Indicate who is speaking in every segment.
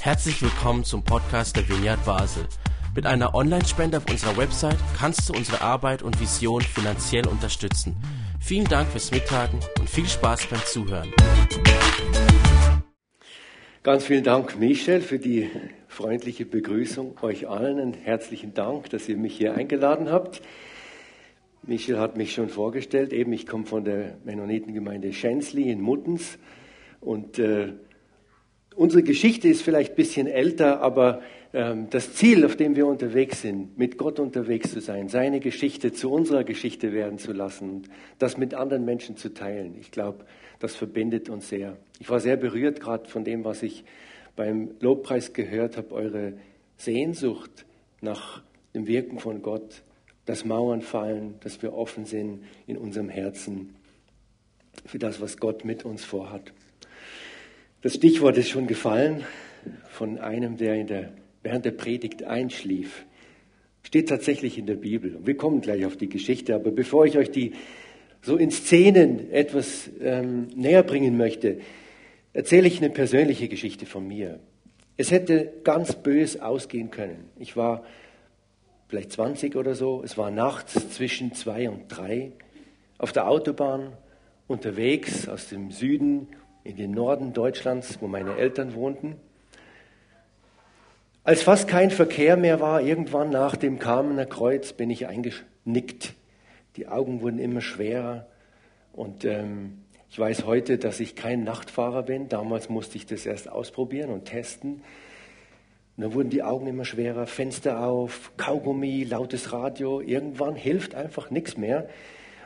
Speaker 1: Herzlich willkommen zum Podcast der Vineyard Basel. Mit einer Online-Spende auf unserer Website kannst du unsere Arbeit und Vision finanziell unterstützen. Vielen Dank fürs Mittagen und viel Spaß beim Zuhören.
Speaker 2: Ganz vielen Dank, Michel, für die freundliche Begrüßung. Euch allen einen herzlichen Dank, dass ihr mich hier eingeladen habt. Michel hat mich schon vorgestellt. Eben, ich komme von der Mennonitengemeinde Schensli in Muttens. Und äh, unsere Geschichte ist vielleicht ein bisschen älter, aber ähm, das Ziel, auf dem wir unterwegs sind, mit Gott unterwegs zu sein, seine Geschichte zu unserer Geschichte werden zu lassen und das mit anderen Menschen zu teilen, ich glaube, das verbindet uns sehr. Ich war sehr berührt gerade von dem, was ich beim Lobpreis gehört habe, eure Sehnsucht nach dem Wirken von Gott, dass Mauern fallen, dass wir offen sind in unserem Herzen für das, was Gott mit uns vorhat. Das Stichwort ist schon gefallen von einem, der, der während der Predigt einschlief. Steht tatsächlich in der Bibel. wir kommen gleich auf die Geschichte, aber bevor ich euch die so in Szenen etwas ähm, näher bringen möchte, erzähle ich eine persönliche Geschichte von mir. Es hätte ganz bös ausgehen können. Ich war vielleicht 20 oder so. Es war nachts zwischen zwei und drei auf der Autobahn unterwegs aus dem Süden in den Norden Deutschlands, wo meine Eltern wohnten. Als fast kein Verkehr mehr war, irgendwann nach dem Kamener Kreuz, bin ich eingenickt die Augen wurden immer schwerer. Und ähm, ich weiß heute, dass ich kein Nachtfahrer bin. Damals musste ich das erst ausprobieren und testen. Und dann wurden die Augen immer schwerer, Fenster auf, Kaugummi, lautes Radio. Irgendwann hilft einfach nichts mehr.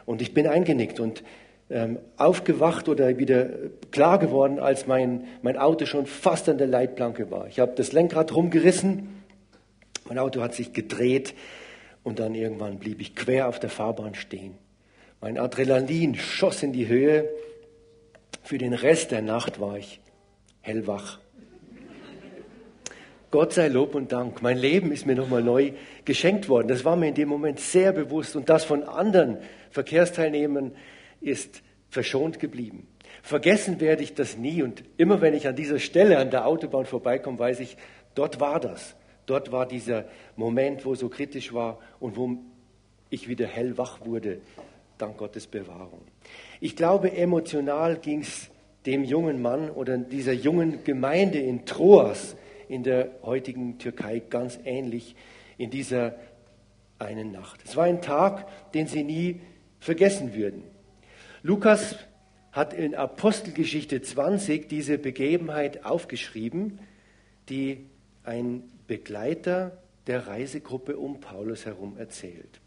Speaker 2: Und ich bin eingenickt und ähm, aufgewacht oder wieder klar geworden, als mein, mein Auto schon fast an der Leitplanke war. Ich habe das Lenkrad rumgerissen, mein Auto hat sich gedreht und dann irgendwann blieb ich quer auf der Fahrbahn stehen. Mein Adrenalin schoss in die Höhe. Für den Rest der Nacht war ich hellwach. Gott sei Lob und Dank. Mein Leben ist mir nochmal neu geschenkt worden. Das war mir in dem Moment sehr bewusst. Und das von anderen Verkehrsteilnehmern ist verschont geblieben. Vergessen werde ich das nie. Und immer wenn ich an dieser Stelle an der Autobahn vorbeikomme, weiß ich, dort war das. Dort war dieser Moment, wo so kritisch war und wo ich wieder hellwach wurde, dank Gottes Bewahrung. Ich glaube, emotional ging es dem jungen Mann oder dieser jungen Gemeinde in Troas in der heutigen Türkei ganz ähnlich in dieser einen Nacht. Es war ein Tag, den sie nie vergessen würden. Lukas hat in Apostelgeschichte 20 diese Begebenheit aufgeschrieben, die ein Begleiter der Reisegruppe um Paulus herum erzählt.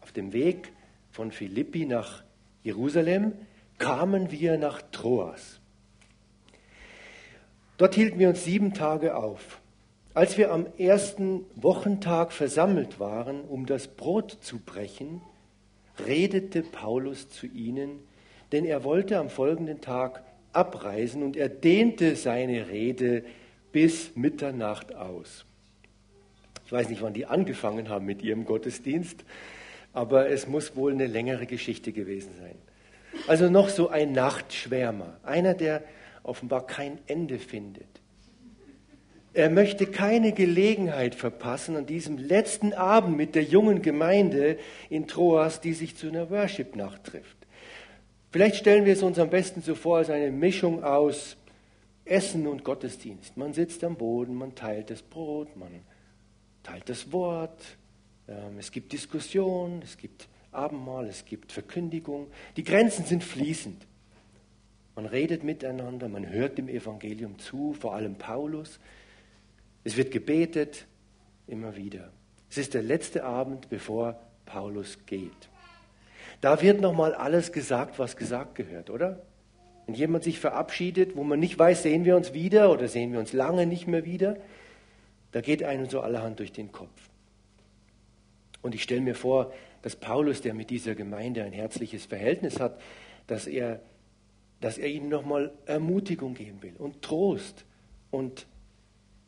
Speaker 2: Auf dem Weg von Philippi nach Jerusalem kamen wir nach Troas. Dort hielten wir uns sieben Tage auf. Als wir am ersten Wochentag versammelt waren, um das Brot zu brechen, redete Paulus zu ihnen, denn er wollte am folgenden Tag abreisen und er dehnte seine Rede bis Mitternacht aus. Ich weiß nicht, wann die angefangen haben mit ihrem Gottesdienst, aber es muss wohl eine längere Geschichte gewesen sein. Also noch so ein Nachtschwärmer, einer, der offenbar kein Ende findet. Er möchte keine Gelegenheit verpassen an diesem letzten Abend mit der jungen Gemeinde in Troas, die sich zu einer Worship-Nacht trifft. Vielleicht stellen wir es uns am besten so vor als eine Mischung aus Essen und Gottesdienst. Man sitzt am Boden, man teilt das Brot, man teilt das Wort, ähm, es gibt Diskussion, es gibt Abendmahl, es gibt Verkündigung. Die Grenzen sind fließend. Man redet miteinander, man hört dem Evangelium zu, vor allem Paulus. Es wird gebetet, immer wieder. Es ist der letzte Abend, bevor Paulus geht. Da wird nochmal alles gesagt, was gesagt gehört, oder? Wenn jemand sich verabschiedet, wo man nicht weiß, sehen wir uns wieder oder sehen wir uns lange nicht mehr wieder, da geht einem so allerhand durch den Kopf. Und ich stelle mir vor, dass Paulus, der mit dieser Gemeinde ein herzliches Verhältnis hat, dass er, dass er ihnen nochmal Ermutigung geben will und Trost und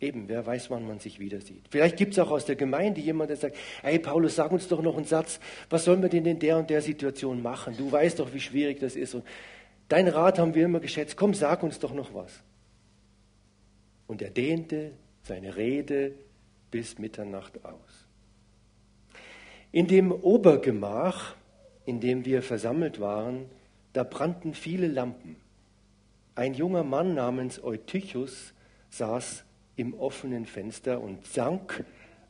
Speaker 2: eben, wer weiß, wann man sich wieder sieht. Vielleicht gibt es auch aus der Gemeinde jemand, der sagt, hey Paulus, sag uns doch noch einen Satz, was sollen wir denn in der und der Situation machen? Du weißt doch, wie schwierig das ist. Und deinen Rat haben wir immer geschätzt, komm, sag uns doch noch was. Und er dehnte seine Rede bis Mitternacht aus. In dem Obergemach, in dem wir versammelt waren, da brannten viele Lampen. Ein junger Mann namens Eutychus saß im offenen Fenster und sank,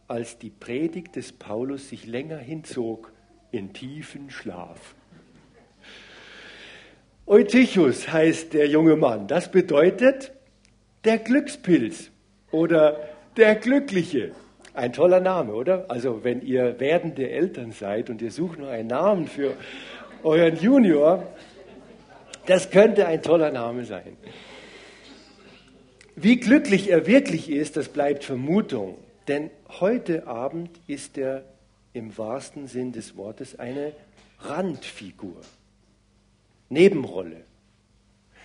Speaker 2: als die Predigt des Paulus sich länger hinzog, in tiefen Schlaf. Eutychus heißt der junge Mann. Das bedeutet der Glückspilz oder der Glückliche. Ein toller Name, oder? Also wenn ihr werdende Eltern seid und ihr sucht noch einen Namen für euren Junior, das könnte ein toller Name sein. Wie glücklich er wirklich ist, das bleibt Vermutung. Denn heute Abend ist er im wahrsten Sinn des Wortes eine Randfigur, Nebenrolle.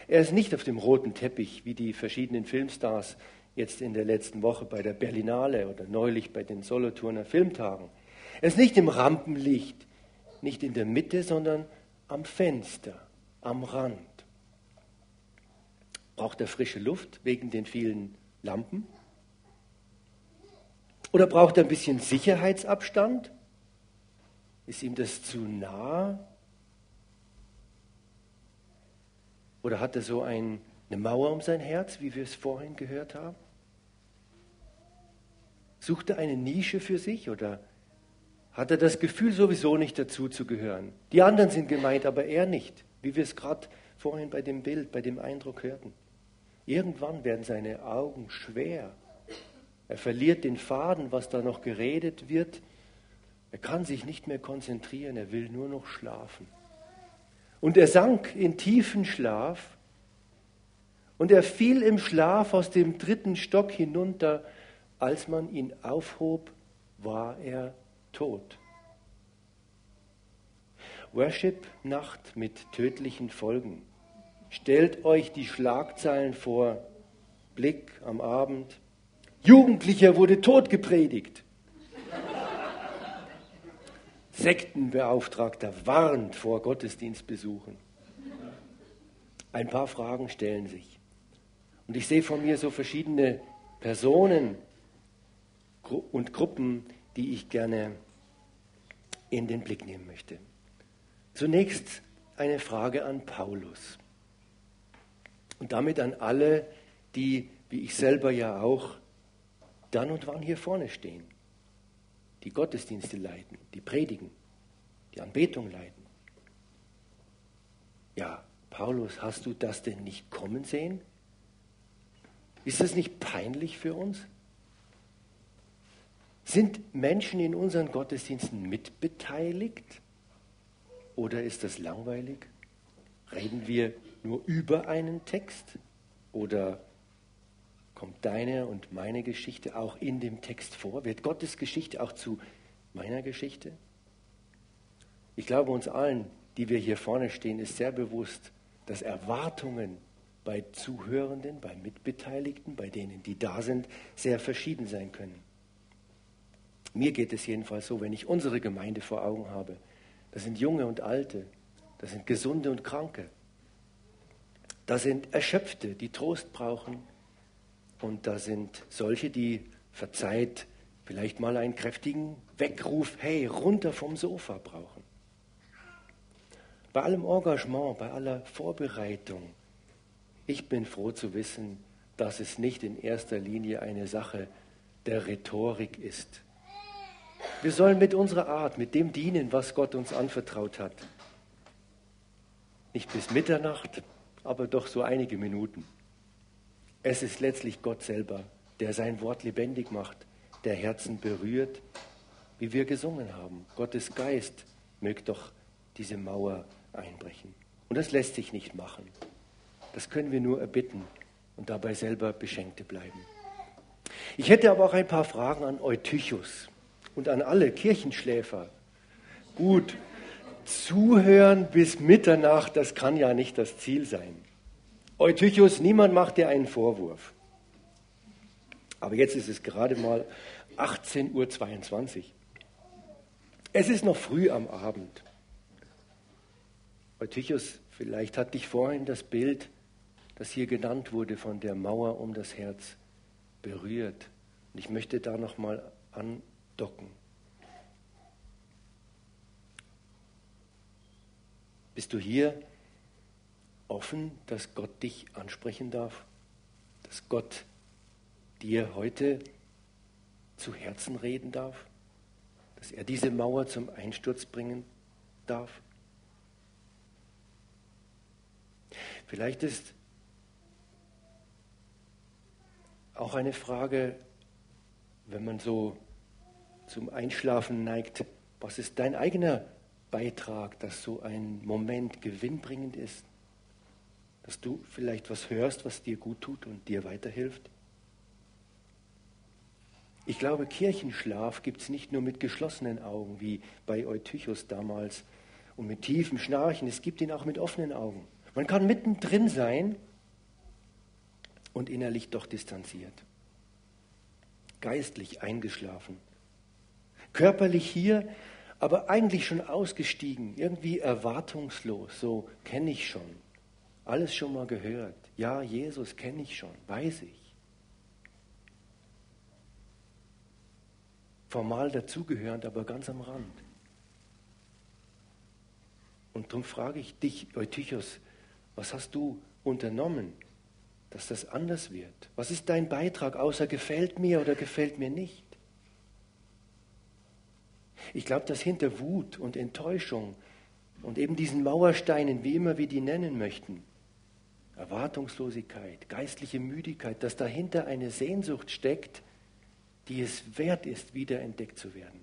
Speaker 2: Er ist nicht auf dem roten Teppich wie die verschiedenen Filmstars jetzt in der letzten Woche bei der Berlinale oder neulich bei den Solothurner Filmtagen. Er ist nicht im Rampenlicht, nicht in der Mitte, sondern am Fenster, am Rand. Braucht er frische Luft wegen den vielen Lampen? Oder braucht er ein bisschen Sicherheitsabstand? Ist ihm das zu nah? Oder hat er so ein, eine Mauer um sein Herz, wie wir es vorhin gehört haben? Sucht er eine Nische für sich oder hat er das Gefühl, sowieso nicht dazu zu gehören? Die anderen sind gemeint, aber er nicht, wie wir es gerade vorhin bei dem Bild, bei dem Eindruck hörten. Irgendwann werden seine Augen schwer. Er verliert den Faden, was da noch geredet wird. Er kann sich nicht mehr konzentrieren, er will nur noch schlafen. Und er sank in tiefen Schlaf und er fiel im Schlaf aus dem dritten Stock hinunter als man ihn aufhob, war er tot. Worship-Nacht mit tödlichen Folgen. Stellt euch die Schlagzeilen vor. Blick am Abend. Jugendlicher wurde tot gepredigt. Sektenbeauftragter warnt vor Gottesdienstbesuchen. Ein paar Fragen stellen sich. Und ich sehe vor mir so verschiedene Personen, und Gruppen, die ich gerne in den Blick nehmen möchte. Zunächst eine Frage an Paulus und damit an alle, die, wie ich selber ja auch, dann und wann hier vorne stehen, die Gottesdienste leiten, die predigen, die Anbetung leiten. Ja, Paulus, hast du das denn nicht kommen sehen? Ist das nicht peinlich für uns? Sind Menschen in unseren Gottesdiensten mitbeteiligt? Oder ist das langweilig? Reden wir nur über einen Text? Oder kommt deine und meine Geschichte auch in dem Text vor? Wird Gottes Geschichte auch zu meiner Geschichte? Ich glaube, uns allen, die wir hier vorne stehen, ist sehr bewusst, dass Erwartungen bei Zuhörenden, bei Mitbeteiligten, bei denen, die da sind, sehr verschieden sein können. Mir geht es jedenfalls so, wenn ich unsere Gemeinde vor Augen habe. Das sind Junge und Alte, das sind Gesunde und Kranke, da sind Erschöpfte, die Trost brauchen und da sind solche, die verzeiht vielleicht mal einen kräftigen Weckruf, hey, runter vom Sofa brauchen. Bei allem Engagement, bei aller Vorbereitung, ich bin froh zu wissen, dass es nicht in erster Linie eine Sache der Rhetorik ist, wir sollen mit unserer Art, mit dem dienen, was Gott uns anvertraut hat. Nicht bis Mitternacht, aber doch so einige Minuten. Es ist letztlich Gott selber, der sein Wort lebendig macht, der Herzen berührt, wie wir gesungen haben. Gottes Geist möge doch diese Mauer einbrechen. Und das lässt sich nicht machen. Das können wir nur erbitten und dabei selber Beschenkte bleiben. Ich hätte aber auch ein paar Fragen an Eutychus und an alle Kirchenschläfer. Gut, zuhören bis Mitternacht, das kann ja nicht das Ziel sein. Eutychus, niemand macht dir einen Vorwurf. Aber jetzt ist es gerade mal 18.22 Uhr. Es ist noch früh am Abend. Eutychus, vielleicht hat dich vorhin das Bild, das hier genannt wurde von der Mauer um das Herz, berührt. Und ich möchte da nochmal andocken. Bist du hier offen, dass Gott dich ansprechen darf? Dass Gott dir heute zu Herzen reden darf? Dass er diese Mauer zum Einsturz bringen darf? Vielleicht ist auch eine Frage, wenn man so zum Einschlafen neigt, was ist dein eigener Beitrag, dass so ein Moment gewinnbringend ist? Dass du vielleicht was hörst, was dir gut tut und dir weiterhilft? Ich glaube, Kirchenschlaf gibt es nicht nur mit geschlossenen Augen, wie bei Eutychus damals, und mit tiefem Schnarchen, es gibt ihn auch mit offenen Augen. Man kann mittendrin sein und innerlich doch distanziert, geistlich eingeschlafen, körperlich hier, aber eigentlich schon ausgestiegen, irgendwie erwartungslos, so kenne ich schon, alles schon mal gehört. Ja, Jesus kenne ich schon, weiß ich. Formal dazugehörend, aber ganz am Rand. Und darum frage ich dich, Eutychus, was hast du unternommen, dass das anders wird? Was ist dein Beitrag, außer gefällt mir oder gefällt mir nicht? Ich glaube, dass hinter Wut und Enttäuschung und eben diesen Mauersteinen, wie immer wir die nennen möchten, Erwartungslosigkeit, geistliche Müdigkeit, dass dahinter eine Sehnsucht steckt, die es wert ist, wieder entdeckt zu werden.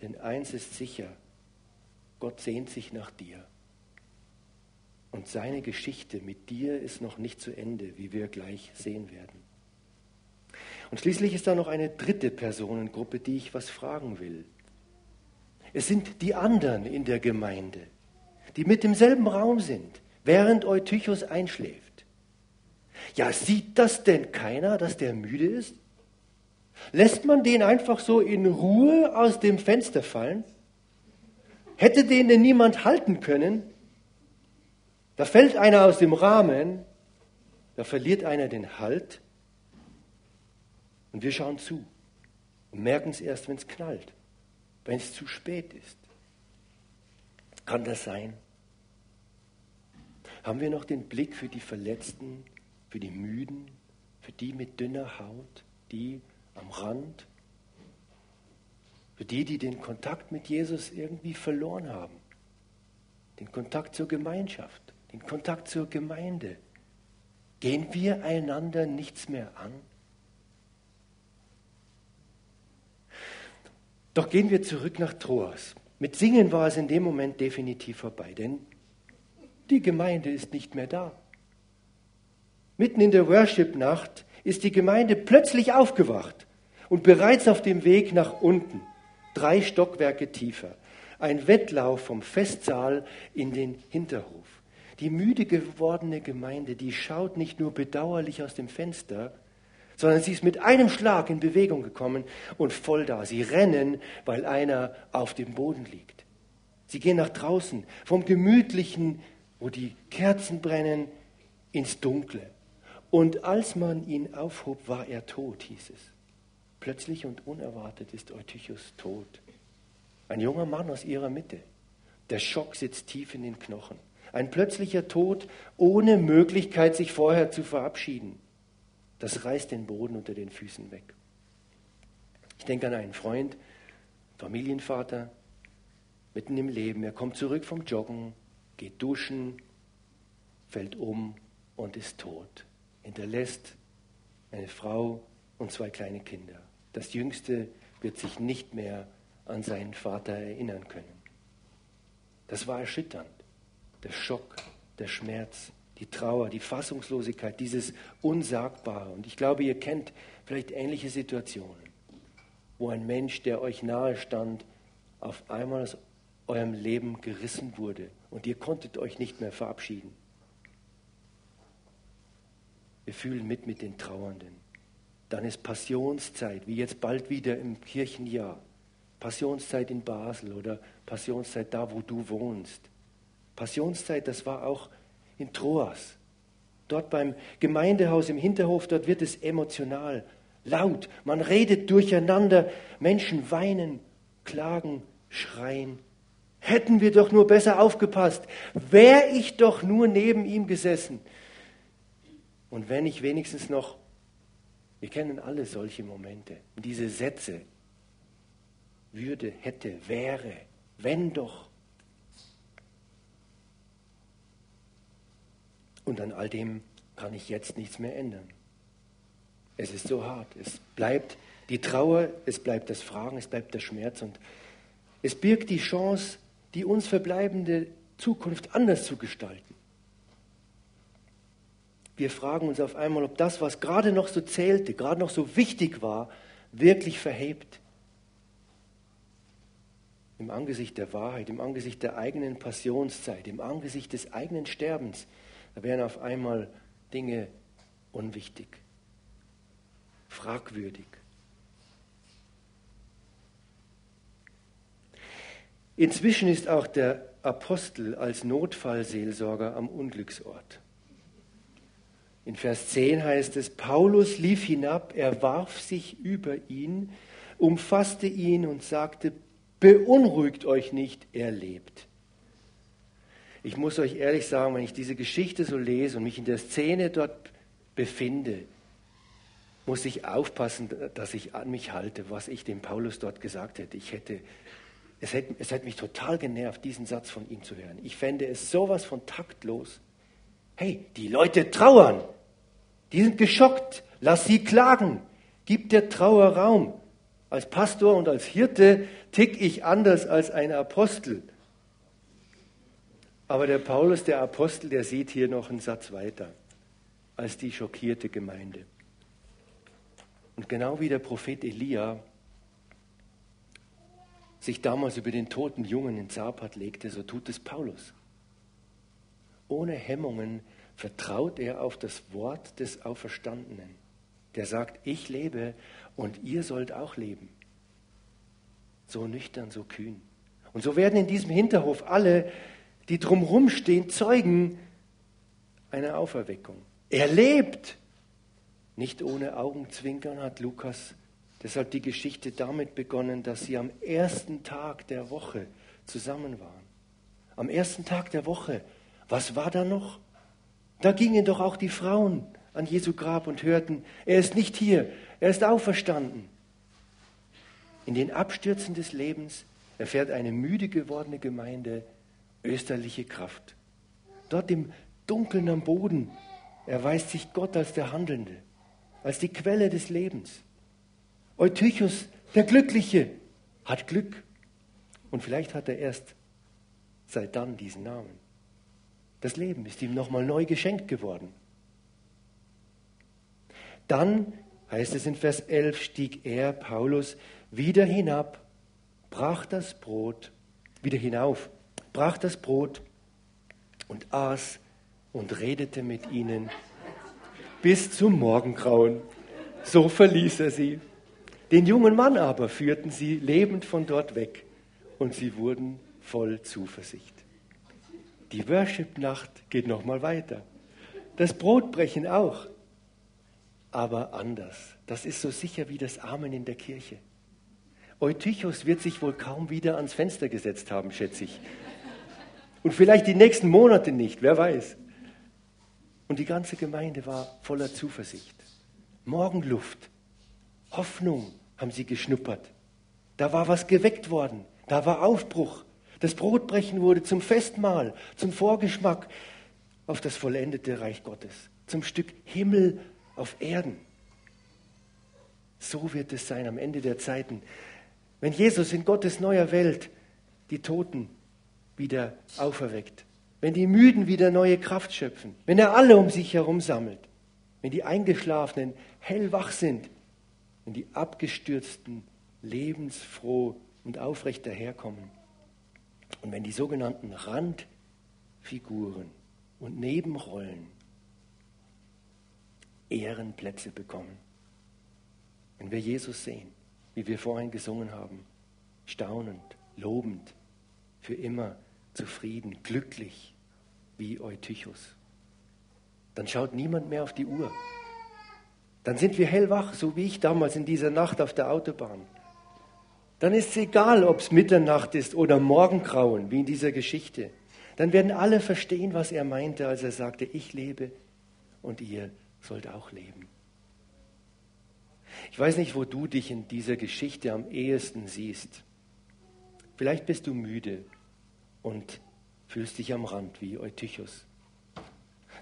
Speaker 2: Denn eins ist sicher, Gott sehnt sich nach dir. Und seine Geschichte mit dir ist noch nicht zu Ende, wie wir gleich sehen werden. Und schließlich ist da noch eine dritte Personengruppe, die ich was fragen will. Es sind die anderen in der Gemeinde, die mit demselben Raum sind, während Eutychus einschläft. Ja, sieht das denn keiner, dass der müde ist? Lässt man den einfach so in Ruhe aus dem Fenster fallen? Hätte den denn niemand halten können? Da fällt einer aus dem Rahmen, da verliert einer den Halt und wir schauen zu und merken es erst, wenn es knallt, wenn es zu spät ist. Kann das sein? Haben wir noch den Blick für die Verletzten, für die Müden, für die mit dünner Haut, die am Rand, für die, die den Kontakt mit Jesus irgendwie verloren haben, den Kontakt zur Gemeinschaft? den Kontakt zur Gemeinde. Gehen wir einander nichts mehr an? Doch gehen wir zurück nach Troas. Mit Singen war es in dem Moment definitiv vorbei, denn die Gemeinde ist nicht mehr da. Mitten in der Worship-Nacht ist die Gemeinde plötzlich aufgewacht und bereits auf dem Weg nach unten, drei Stockwerke tiefer. Ein Wettlauf vom Festsaal in den Hinterhof. Die müde gewordene Gemeinde, die schaut nicht nur bedauerlich aus dem Fenster, sondern sie ist mit einem Schlag in Bewegung gekommen und voll da. Sie rennen, weil einer auf dem Boden liegt. Sie gehen nach draußen, vom gemütlichen, wo die Kerzen brennen, ins Dunkle. Und als man ihn aufhob, war er tot, hieß es. Plötzlich und unerwartet ist Eutychus tot. Ein junger Mann aus ihrer Mitte. Der Schock sitzt tief in den Knochen. Ein plötzlicher Tod ohne Möglichkeit, sich vorher zu verabschieden. Das reißt den Boden unter den Füßen weg. Ich denke an einen Freund, Familienvater, mitten im Leben. Er kommt zurück vom Joggen, geht duschen, fällt um und ist tot. Hinterlässt eine Frau und zwei kleine Kinder. Das Jüngste wird sich nicht mehr an seinen Vater erinnern können. Das war erschütternd der Schock, der Schmerz, die Trauer, die Fassungslosigkeit, dieses Unsagbare. Und ich glaube, ihr kennt vielleicht ähnliche Situationen, wo ein Mensch, der euch nahe stand, auf einmal aus eurem Leben gerissen wurde und ihr konntet euch nicht mehr verabschieden. Wir fühlen mit mit den Trauernden. Dann ist Passionszeit, wie jetzt bald wieder im Kirchenjahr. Passionszeit in Basel oder Passionszeit da, wo du wohnst. Passionszeit, das war auch in Troas. Dort beim Gemeindehaus im Hinterhof, dort wird es emotional, laut. Man redet durcheinander. Menschen weinen, klagen, schreien. Hätten wir doch nur besser aufgepasst. Wäre ich doch nur neben ihm gesessen. Und wenn ich wenigstens noch, wir kennen alle solche Momente, diese Sätze, würde, hätte, wäre, wenn doch. Und an all dem kann ich jetzt nichts mehr ändern. Es ist so hart. Es bleibt die Trauer, es bleibt das Fragen, es bleibt der Schmerz und es birgt die Chance, die uns verbleibende Zukunft anders zu gestalten. Wir fragen uns auf einmal, ob das, was gerade noch so zählte, gerade noch so wichtig war, wirklich verhebt. Im Angesicht der Wahrheit, im Angesicht der eigenen Passionszeit, im Angesicht des eigenen Sterbens, da werden auf einmal Dinge unwichtig, fragwürdig. Inzwischen ist auch der Apostel als Notfallseelsorger am Unglücksort. In Vers 10 heißt es, Paulus lief hinab, er warf sich über ihn, umfasste ihn und sagte, beunruhigt euch nicht, er lebt. Ich muss euch ehrlich sagen, wenn ich diese Geschichte so lese und mich in der Szene dort befinde, muss ich aufpassen, dass ich an mich halte, was ich dem Paulus dort gesagt hätte. Ich hätte es hätte, es hätte mich total genervt, diesen Satz von ihm zu hören. Ich fände es sowas von taktlos. Hey, die Leute trauern. Die sind geschockt. Lass sie klagen. Gib der Trauer Raum. Als Pastor und als Hirte tick ich anders als ein Apostel. Aber der Paulus, der Apostel, der sieht hier noch einen Satz weiter als die schockierte Gemeinde. Und genau wie der Prophet Elia sich damals über den toten Jungen in Zapat legte, so tut es Paulus. Ohne Hemmungen vertraut er auf das Wort des Auferstandenen, der sagt, ich lebe und ihr sollt auch leben. So nüchtern, so kühn. Und so werden in diesem Hinterhof alle, die drumherum stehen, Zeugen einer Auferweckung. Er lebt. Nicht ohne Augenzwinkern hat Lukas Deshalb die Geschichte damit begonnen, dass sie am ersten Tag der Woche zusammen waren. Am ersten Tag der Woche. Was war da noch? Da gingen doch auch die Frauen an Jesu Grab und hörten, er ist nicht hier, er ist auferstanden. In den Abstürzen des Lebens erfährt eine müde gewordene Gemeinde österliche Kraft. Dort im Dunkeln am Boden erweist sich Gott als der Handelnde, als die Quelle des Lebens. Eutychus, der Glückliche, hat Glück. Und vielleicht hat er erst seit dann diesen Namen. Das Leben ist ihm nochmal neu geschenkt geworden. Dann heißt es in Vers 11, stieg er, Paulus, wieder hinab, brach das Brot, wieder hinauf, brach das Brot und aß und redete mit ihnen bis zum Morgengrauen. So verließ er sie. Den jungen Mann aber führten sie lebend von dort weg und sie wurden voll Zuversicht. Die Worship-Nacht geht nochmal weiter. Das Brotbrechen auch. Aber anders. Das ist so sicher wie das Amen in der Kirche. Eutychus wird sich wohl kaum wieder ans Fenster gesetzt haben, schätze ich. Und vielleicht die nächsten Monate nicht, wer weiß. Und die ganze Gemeinde war voller Zuversicht. Morgenluft, Hoffnung, haben sie geschnuppert. Da war was geweckt worden. Da war Aufbruch. Das Brotbrechen wurde zum Festmahl, zum Vorgeschmack auf das vollendete Reich Gottes, zum Stück Himmel auf Erden. So wird es sein am Ende der Zeiten, wenn Jesus in Gottes neuer Welt die Toten wieder auferweckt, wenn die Müden wieder neue Kraft schöpfen, wenn er alle um sich herum sammelt, wenn die Eingeschlafenen hellwach sind wenn die Abgestürzten lebensfroh und aufrecht daherkommen. Und wenn die sogenannten Randfiguren und Nebenrollen Ehrenplätze bekommen. Wenn wir Jesus sehen, wie wir vorhin gesungen haben, staunend, lobend, für immer zufrieden, glücklich wie Eutychus. dann schaut niemand mehr auf die Uhr. Dann sind wir hellwach, so wie ich damals in dieser Nacht auf der Autobahn. Dann ist es egal, ob es Mitternacht ist oder Morgengrauen, wie in dieser Geschichte. Dann werden alle verstehen, was er meinte, als er sagte, ich lebe und ihr sollt auch leben. Ich weiß nicht, wo du dich in dieser Geschichte am ehesten siehst. Vielleicht bist du müde und fühlst dich am Rand wie Eutychus.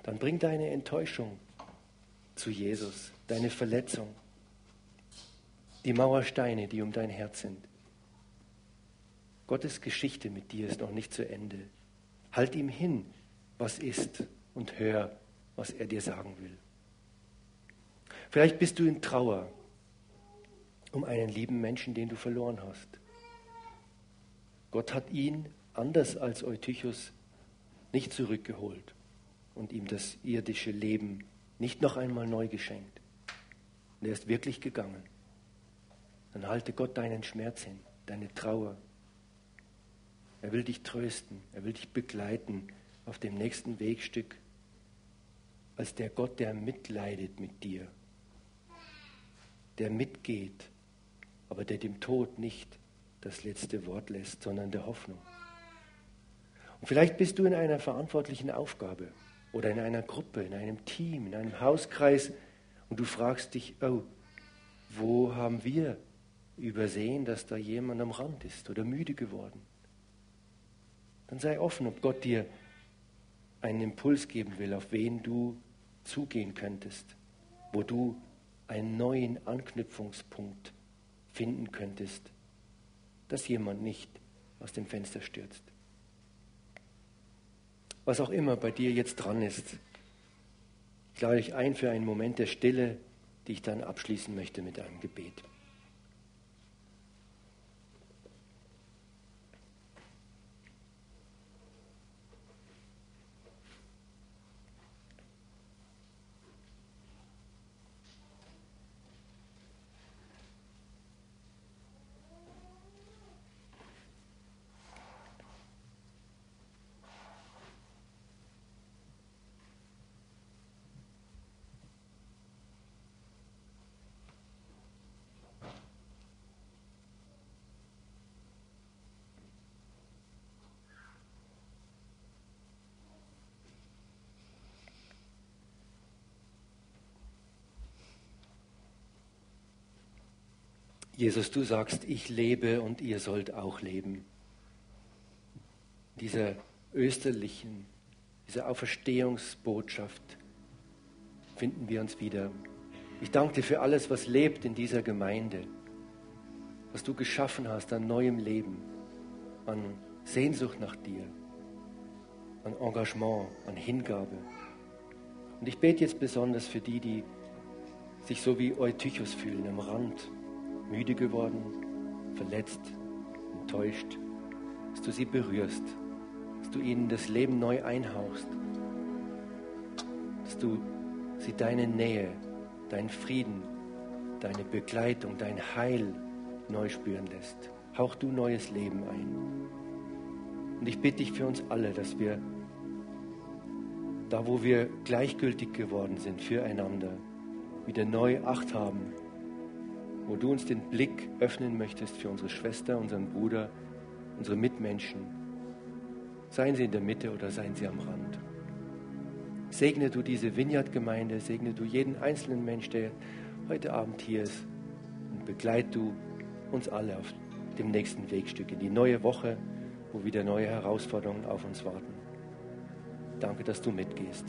Speaker 2: Dann bring deine Enttäuschung zu Jesus, deine Verletzung, die Mauersteine, die um dein Herz sind. Gottes Geschichte mit dir ist noch nicht zu Ende. Halt ihm hin, was ist, und hör, was er dir sagen will. Vielleicht bist du in Trauer um einen lieben Menschen, den du verloren hast. Gott hat ihn, anders als Eutychus, nicht zurückgeholt und ihm das irdische Leben nicht noch einmal neu geschenkt. Und er ist wirklich gegangen. Dann halte Gott deinen Schmerz hin, deine Trauer. Er will dich trösten, er will dich begleiten auf dem nächsten Wegstück als der Gott, der mitleidet mit dir, der mitgeht, aber der dem Tod nicht das letzte Wort lässt, sondern der Hoffnung. Und vielleicht bist du in einer verantwortlichen Aufgabe oder in einer Gruppe, in einem Team, in einem Hauskreis und du fragst dich, oh, wo haben wir übersehen, dass da jemand am Rand ist oder müde geworden? Dann sei offen, ob Gott dir einen Impuls geben will, auf wen du zugehen könntest, wo du einen neuen Anknüpfungspunkt finden könntest, dass jemand nicht aus dem Fenster stürzt was auch immer bei dir jetzt dran ist. Ich lade dich ein für einen Moment der Stille, die ich dann abschließen möchte mit einem Gebet. Jesus, du sagst, ich lebe und ihr sollt auch leben. Dieser österlichen, dieser Auferstehungsbotschaft finden wir uns wieder. Ich danke dir für alles, was lebt in dieser Gemeinde, was du geschaffen hast an neuem Leben, an Sehnsucht nach dir, an Engagement, an Hingabe. Und ich bete jetzt besonders für die, die sich so wie Eutychus fühlen, am Rand müde geworden, verletzt, enttäuscht, dass du sie berührst, dass du ihnen das Leben neu einhauchst, dass du sie deine Nähe, deinen Frieden, deine Begleitung, dein Heil neu spüren lässt. Hauch du neues Leben ein. Und ich bitte dich für uns alle, dass wir da, wo wir gleichgültig geworden sind füreinander, wieder neu Acht haben wo du uns den Blick öffnen möchtest für unsere Schwester, unseren Bruder, unsere Mitmenschen. Seien sie in der Mitte oder seien sie am Rand. Segne du diese Vineyard-Gemeinde, segne du jeden einzelnen Mensch, der heute Abend hier ist und begleit du uns alle auf dem nächsten Wegstück in die neue Woche, wo wieder neue Herausforderungen auf uns warten. Danke, dass du mitgehst.